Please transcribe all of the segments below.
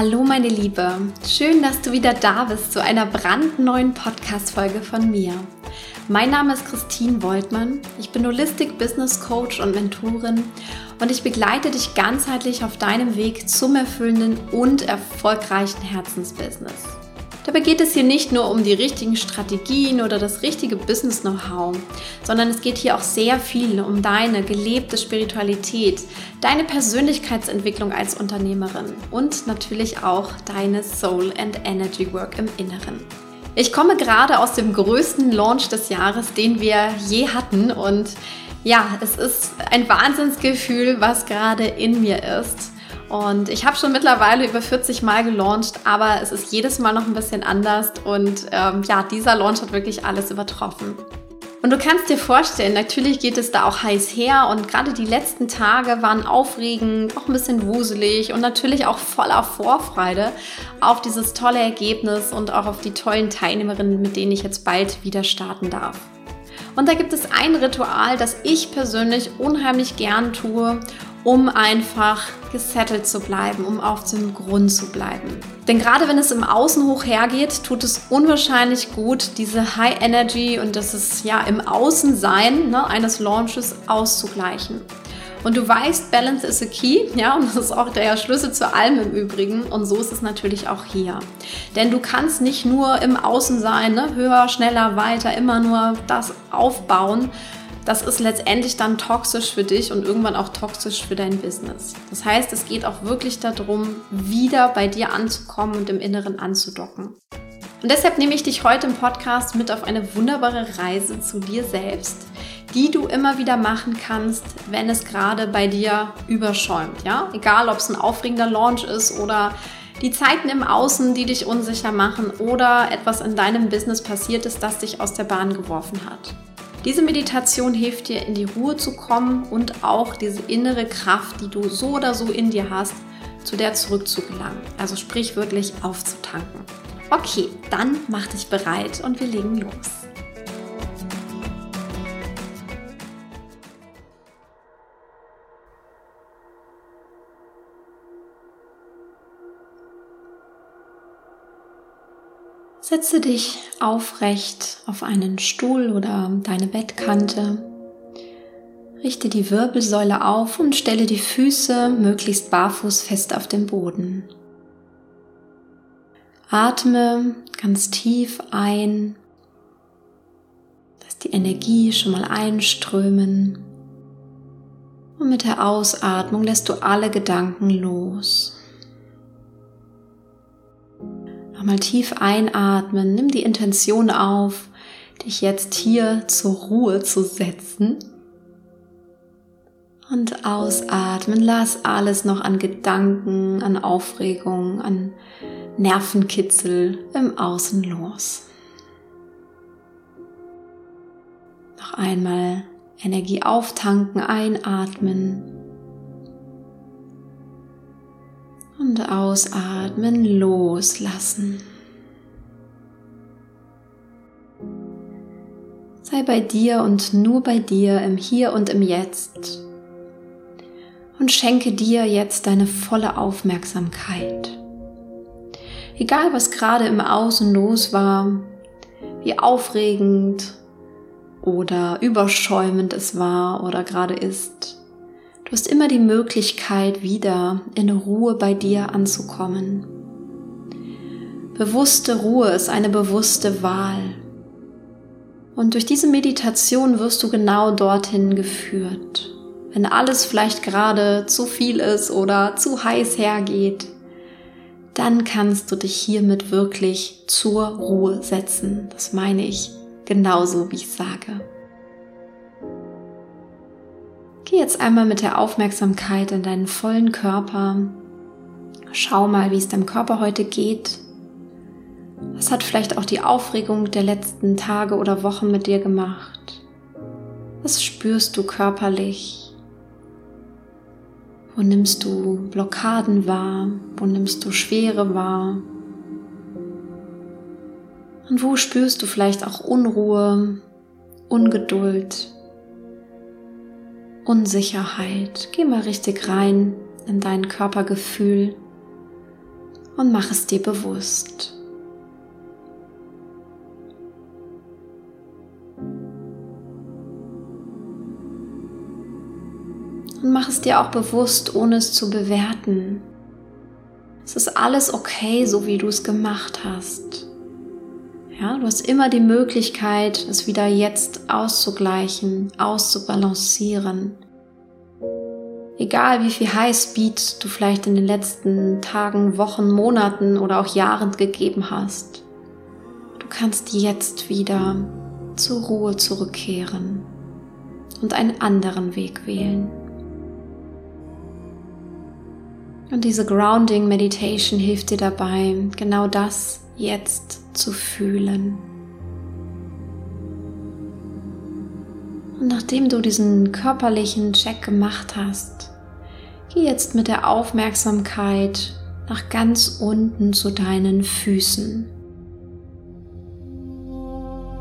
Hallo meine Liebe, schön, dass du wieder da bist zu einer brandneuen Podcast-Folge von mir. Mein Name ist Christine Woltmann, ich bin Holistic Business Coach und Mentorin und ich begleite dich ganzheitlich auf deinem Weg zum erfüllenden und erfolgreichen Herzensbusiness. Dabei geht es hier nicht nur um die richtigen Strategien oder das richtige Business-Know-how, sondern es geht hier auch sehr viel um deine gelebte Spiritualität, deine Persönlichkeitsentwicklung als Unternehmerin und natürlich auch deine Soul and Energy Work im Inneren. Ich komme gerade aus dem größten Launch des Jahres, den wir je hatten und ja, es ist ein Wahnsinnsgefühl, was gerade in mir ist. Und ich habe schon mittlerweile über 40 Mal gelauncht, aber es ist jedes Mal noch ein bisschen anders. Und ähm, ja, dieser Launch hat wirklich alles übertroffen. Und du kannst dir vorstellen, natürlich geht es da auch heiß her und gerade die letzten Tage waren aufregend, auch ein bisschen wuselig und natürlich auch voller Vorfreude auf dieses tolle Ergebnis und auch auf die tollen Teilnehmerinnen, mit denen ich jetzt bald wieder starten darf. Und da gibt es ein Ritual, das ich persönlich unheimlich gern tue um einfach gesettelt zu bleiben, um auf dem Grund zu bleiben. Denn gerade wenn es im Außen hoch hergeht, tut es unwahrscheinlich gut, diese High Energy und das ist ja im Außensein ne, eines Launches auszugleichen. Und du weißt, Balance is a key, ja, und das ist auch der Schlüssel zu allem im Übrigen. Und so ist es natürlich auch hier. Denn du kannst nicht nur im Außen sein, ne, höher, schneller, weiter, immer nur das aufbauen, das ist letztendlich dann toxisch für dich und irgendwann auch toxisch für dein Business. Das heißt, es geht auch wirklich darum, wieder bei dir anzukommen und im Inneren anzudocken. Und deshalb nehme ich dich heute im Podcast mit auf eine wunderbare Reise zu dir selbst, die du immer wieder machen kannst, wenn es gerade bei dir überschäumt. Ja? Egal, ob es ein aufregender Launch ist oder die Zeiten im Außen, die dich unsicher machen oder etwas in deinem Business passiert ist, das dich aus der Bahn geworfen hat. Diese Meditation hilft dir, in die Ruhe zu kommen und auch diese innere Kraft, die du so oder so in dir hast, zu der zurückzugelangen. Also sprich wirklich aufzutanken. Okay, dann mach dich bereit und wir legen los. Setze dich aufrecht auf einen Stuhl oder deine Bettkante. Richte die Wirbelsäule auf und stelle die Füße möglichst barfuß fest auf den Boden. Atme ganz tief ein. Lass die Energie schon mal einströmen. Und mit der Ausatmung lässt du alle Gedanken los. Nochmal tief einatmen, nimm die Intention auf, dich jetzt hier zur Ruhe zu setzen. Und ausatmen, lass alles noch an Gedanken, an Aufregung, an Nervenkitzel im Außen los. Noch einmal Energie auftanken, einatmen. Und ausatmen, loslassen. Sei bei dir und nur bei dir im Hier und im Jetzt. Und schenke dir jetzt deine volle Aufmerksamkeit. Egal was gerade im Außen los war, wie aufregend oder überschäumend es war oder gerade ist, Du hast immer die Möglichkeit, wieder in Ruhe bei dir anzukommen. Bewusste Ruhe ist eine bewusste Wahl. Und durch diese Meditation wirst du genau dorthin geführt. Wenn alles vielleicht gerade zu viel ist oder zu heiß hergeht, dann kannst du dich hiermit wirklich zur Ruhe setzen. Das meine ich genauso, wie ich sage. Geh jetzt einmal mit der Aufmerksamkeit in deinen vollen Körper. Schau mal, wie es deinem Körper heute geht. Was hat vielleicht auch die Aufregung der letzten Tage oder Wochen mit dir gemacht? Was spürst du körperlich? Wo nimmst du Blockaden wahr? Wo nimmst du Schwere wahr? Und wo spürst du vielleicht auch Unruhe, Ungeduld? Unsicherheit. Geh mal richtig rein in dein Körpergefühl und mach es dir bewusst. Und mach es dir auch bewusst, ohne es zu bewerten. Es ist alles okay, so wie du es gemacht hast. Ja, du hast immer die Möglichkeit, es wieder jetzt auszugleichen, auszubalancieren. Egal wie viel Highspeed du vielleicht in den letzten Tagen, Wochen, Monaten oder auch Jahren gegeben hast, du kannst jetzt wieder zur Ruhe zurückkehren und einen anderen Weg wählen. Und diese Grounding Meditation hilft dir dabei, genau das jetzt zu fühlen. Und nachdem du diesen körperlichen Check gemacht hast, geh jetzt mit der Aufmerksamkeit nach ganz unten zu deinen Füßen.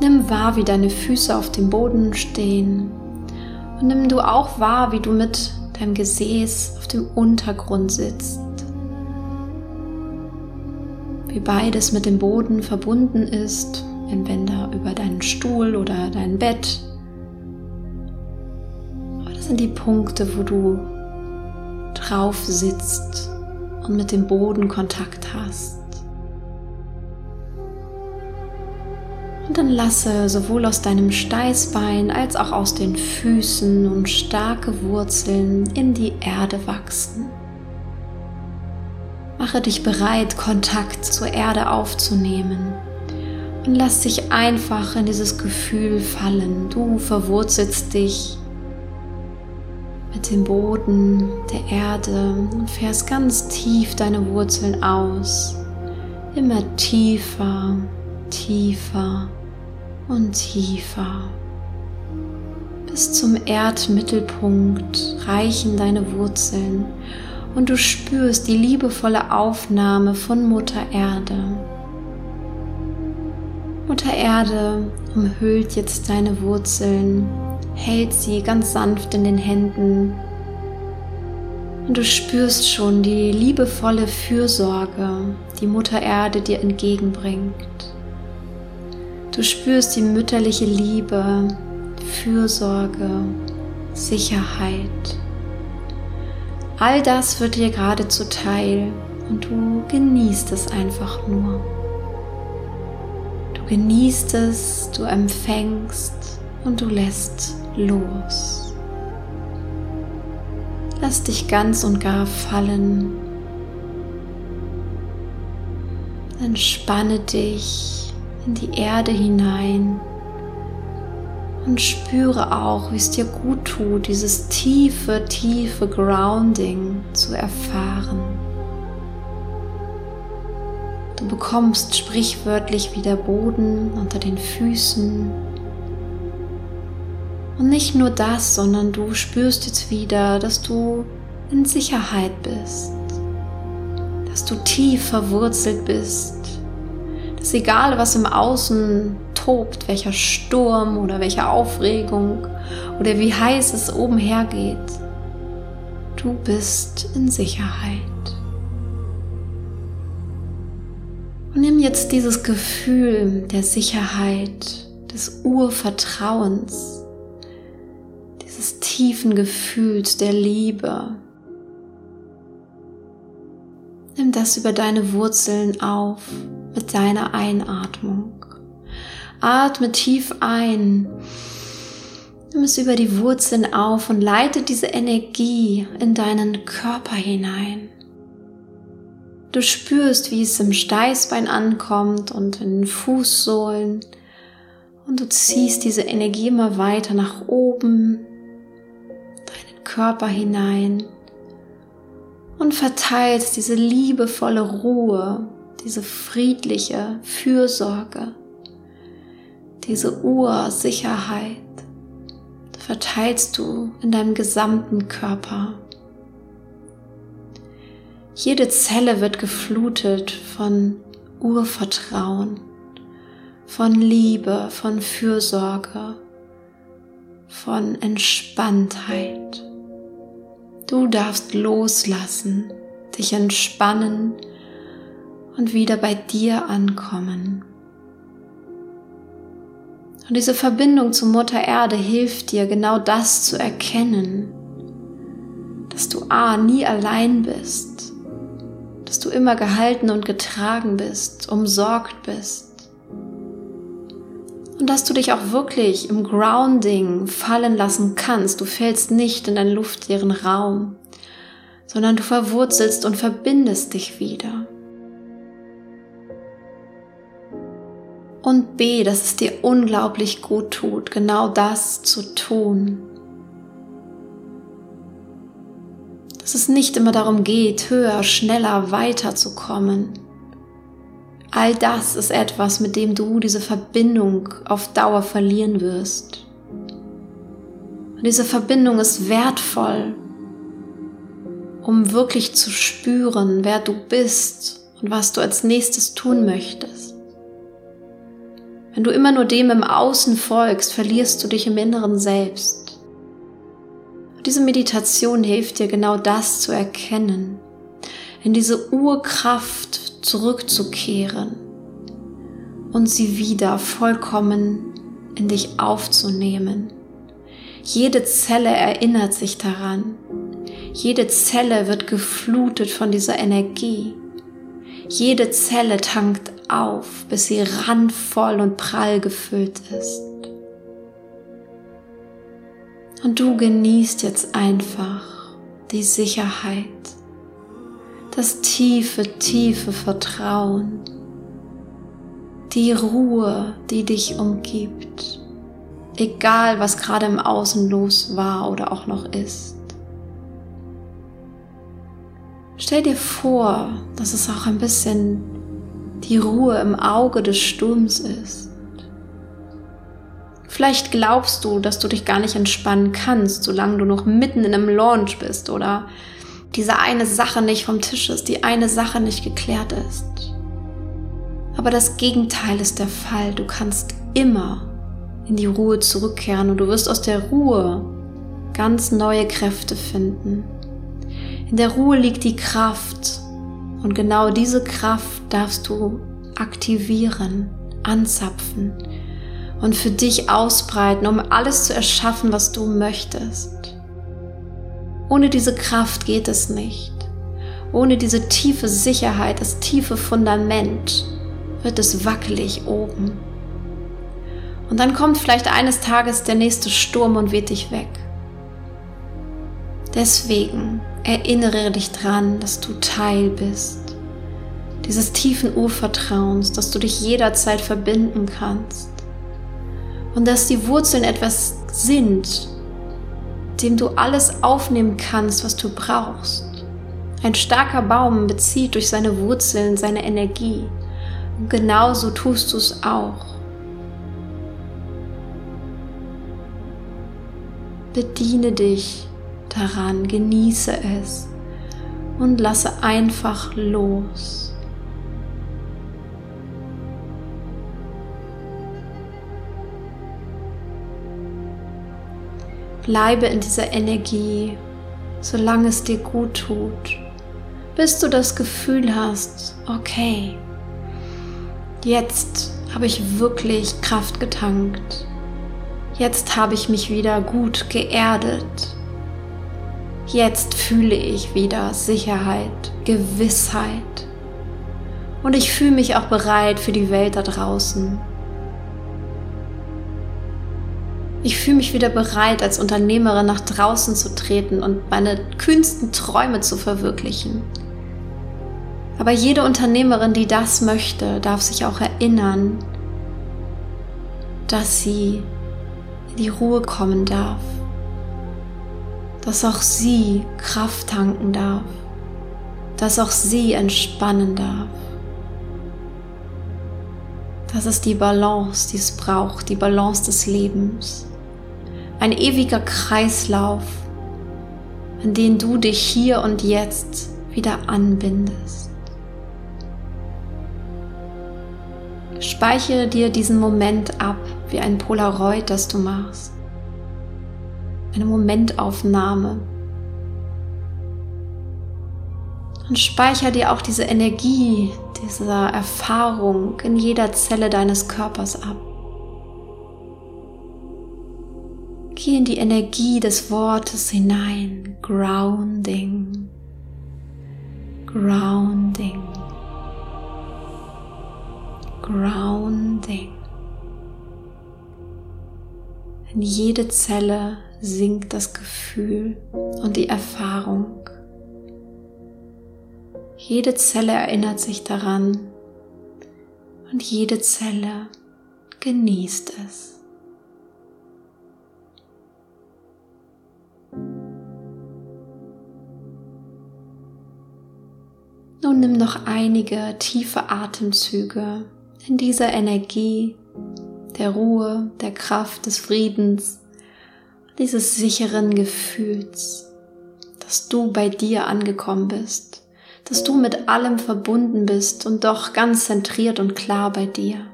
Nimm wahr, wie deine Füße auf dem Boden stehen und nimm du auch wahr, wie du mit deinem Gesäß auf dem Untergrund sitzt. Wie beides mit dem Boden verbunden ist, entweder über deinen Stuhl oder dein Bett. Aber das sind die Punkte, wo du drauf sitzt und mit dem Boden Kontakt hast. Und dann lasse sowohl aus deinem Steißbein als auch aus den Füßen und starke Wurzeln in die Erde wachsen. Mache dich bereit, Kontakt zur Erde aufzunehmen und lass dich einfach in dieses Gefühl fallen. Du verwurzelst dich mit dem Boden der Erde und fährst ganz tief deine Wurzeln aus. Immer tiefer, tiefer und tiefer. Bis zum Erdmittelpunkt reichen deine Wurzeln und du spürst die liebevolle Aufnahme von Mutter Erde. Mutter Erde umhüllt jetzt deine Wurzeln, hält sie ganz sanft in den Händen und du spürst schon die liebevolle Fürsorge, die Mutter Erde dir entgegenbringt. Du spürst die mütterliche Liebe, Fürsorge, Sicherheit. All das wird dir gerade zuteil und du genießt es einfach nur. Du genießt es, du empfängst und du lässt los. Lass dich ganz und gar fallen. Entspanne dich in die Erde hinein und spüre auch, wie es dir gut tut, dieses tiefe, tiefe Grounding zu erfahren. Du bekommst sprichwörtlich wieder Boden unter den Füßen. Und nicht nur das, sondern du spürst jetzt wieder, dass du in Sicherheit bist, dass du tief verwurzelt bist ist egal, was im Außen tobt, welcher Sturm oder welche Aufregung oder wie heiß es oben hergeht. Du bist in Sicherheit. Und nimm jetzt dieses Gefühl der Sicherheit, des Urvertrauens, dieses tiefen Gefühls der Liebe. Nimm das über deine Wurzeln auf mit deiner Einatmung. Atme tief ein. Nimm es über die Wurzeln auf und leite diese Energie in deinen Körper hinein. Du spürst, wie es im Steißbein ankommt und in den Fußsohlen. Und du ziehst diese Energie immer weiter nach oben, deinen Körper hinein und verteilst diese liebevolle Ruhe diese friedliche Fürsorge, diese Ursicherheit verteilst du in deinem gesamten Körper. Jede Zelle wird geflutet von Urvertrauen, von Liebe, von Fürsorge, von Entspanntheit. Du darfst loslassen, dich entspannen und wieder bei dir ankommen. Und diese Verbindung zu Mutter Erde hilft dir, genau das zu erkennen, dass du A, nie allein bist, dass du immer gehalten und getragen bist, umsorgt bist und dass du dich auch wirklich im Grounding fallen lassen kannst. Du fällst nicht in einen luftleeren Raum, sondern du verwurzelst und verbindest dich wieder. Und B, dass es dir unglaublich gut tut, genau das zu tun. Dass es nicht immer darum geht, höher, schneller, weiter zu kommen. All das ist etwas, mit dem du diese Verbindung auf Dauer verlieren wirst. Und diese Verbindung ist wertvoll, um wirklich zu spüren, wer du bist und was du als nächstes tun möchtest. Wenn du immer nur dem im Außen folgst, verlierst du dich im Inneren selbst. Und diese Meditation hilft dir genau das zu erkennen, in diese Urkraft zurückzukehren und sie wieder vollkommen in dich aufzunehmen. Jede Zelle erinnert sich daran, jede Zelle wird geflutet von dieser Energie. Jede Zelle tankt auf, bis sie randvoll und prall gefüllt ist. Und du genießt jetzt einfach die Sicherheit, das tiefe, tiefe Vertrauen, die Ruhe, die dich umgibt, egal was gerade im Außen los war oder auch noch ist. Stell dir vor, dass es auch ein bisschen die Ruhe im Auge des Sturms ist. Vielleicht glaubst du, dass du dich gar nicht entspannen kannst, solange du noch mitten in einem Launch bist oder diese eine Sache nicht vom Tisch ist, die eine Sache nicht geklärt ist. Aber das Gegenteil ist der Fall. Du kannst immer in die Ruhe zurückkehren und du wirst aus der Ruhe ganz neue Kräfte finden. In der Ruhe liegt die Kraft und genau diese Kraft darfst du aktivieren, anzapfen und für dich ausbreiten, um alles zu erschaffen, was du möchtest. Ohne diese Kraft geht es nicht. Ohne diese tiefe Sicherheit, das tiefe Fundament wird es wackelig oben. Und dann kommt vielleicht eines Tages der nächste Sturm und weht dich weg. Deswegen erinnere dich dran, dass du Teil bist. Dieses tiefen Urvertrauens, dass du dich jederzeit verbinden kannst. Und dass die Wurzeln etwas sind, dem du alles aufnehmen kannst, was du brauchst. Ein starker Baum bezieht durch seine Wurzeln seine Energie. Und genauso tust du es auch. Bediene dich daran, genieße es und lasse einfach los. Bleibe in dieser Energie, solange es dir gut tut, bis du das Gefühl hast, okay, jetzt habe ich wirklich Kraft getankt. Jetzt habe ich mich wieder gut geerdet. Jetzt fühle ich wieder Sicherheit, Gewissheit. Und ich fühle mich auch bereit für die Welt da draußen. Ich fühle mich wieder bereit, als Unternehmerin nach draußen zu treten und meine kühnsten Träume zu verwirklichen. Aber jede Unternehmerin, die das möchte, darf sich auch erinnern, dass sie in die Ruhe kommen darf dass auch sie Kraft tanken darf, dass auch sie entspannen darf. Das ist die Balance, die es braucht, die Balance des Lebens. Ein ewiger Kreislauf, an den du dich hier und jetzt wieder anbindest. Speichere dir diesen Moment ab, wie ein Polaroid, das du machst eine Momentaufnahme. Und speicher dir auch diese Energie, dieser Erfahrung in jeder Zelle deines Körpers ab. Geh in die Energie des Wortes hinein. Grounding. Grounding. Grounding. In jede Zelle sinkt das Gefühl und die Erfahrung. Jede Zelle erinnert sich daran und jede Zelle genießt es. Nun nimm noch einige tiefe Atemzüge in dieser Energie der Ruhe, der Kraft, des Friedens, dieses sicheren Gefühls, dass du bei dir angekommen bist, dass du mit allem verbunden bist und doch ganz zentriert und klar bei dir.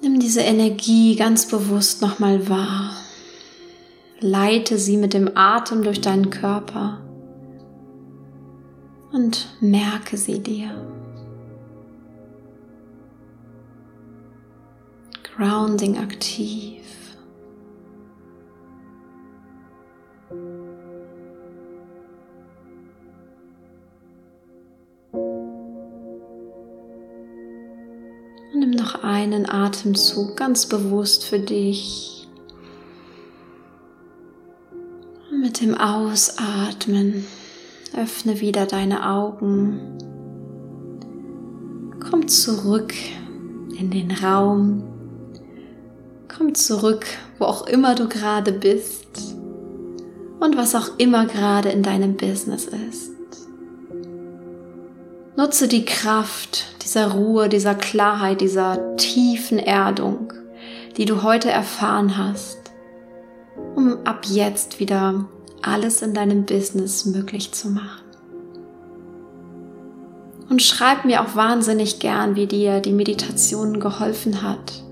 Nimm diese Energie ganz bewusst nochmal wahr. Leite sie mit dem Atem durch deinen Körper und merke sie dir. Grounding aktiv. Und nimm noch einen Atemzug ganz bewusst für dich. Und mit dem Ausatmen öffne wieder deine Augen. Komm zurück in den Raum, Komm zurück, wo auch immer du gerade bist und was auch immer gerade in deinem Business ist. Nutze die Kraft dieser Ruhe, dieser Klarheit, dieser tiefen Erdung, die du heute erfahren hast, um ab jetzt wieder alles in deinem Business möglich zu machen. Und schreib mir auch wahnsinnig gern, wie dir die Meditation geholfen hat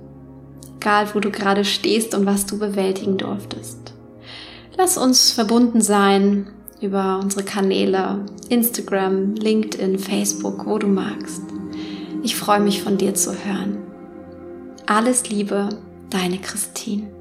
egal wo du gerade stehst und was du bewältigen durftest. Lass uns verbunden sein über unsere Kanäle Instagram, LinkedIn, Facebook, wo du magst. Ich freue mich von dir zu hören. Alles Liebe, deine Christine.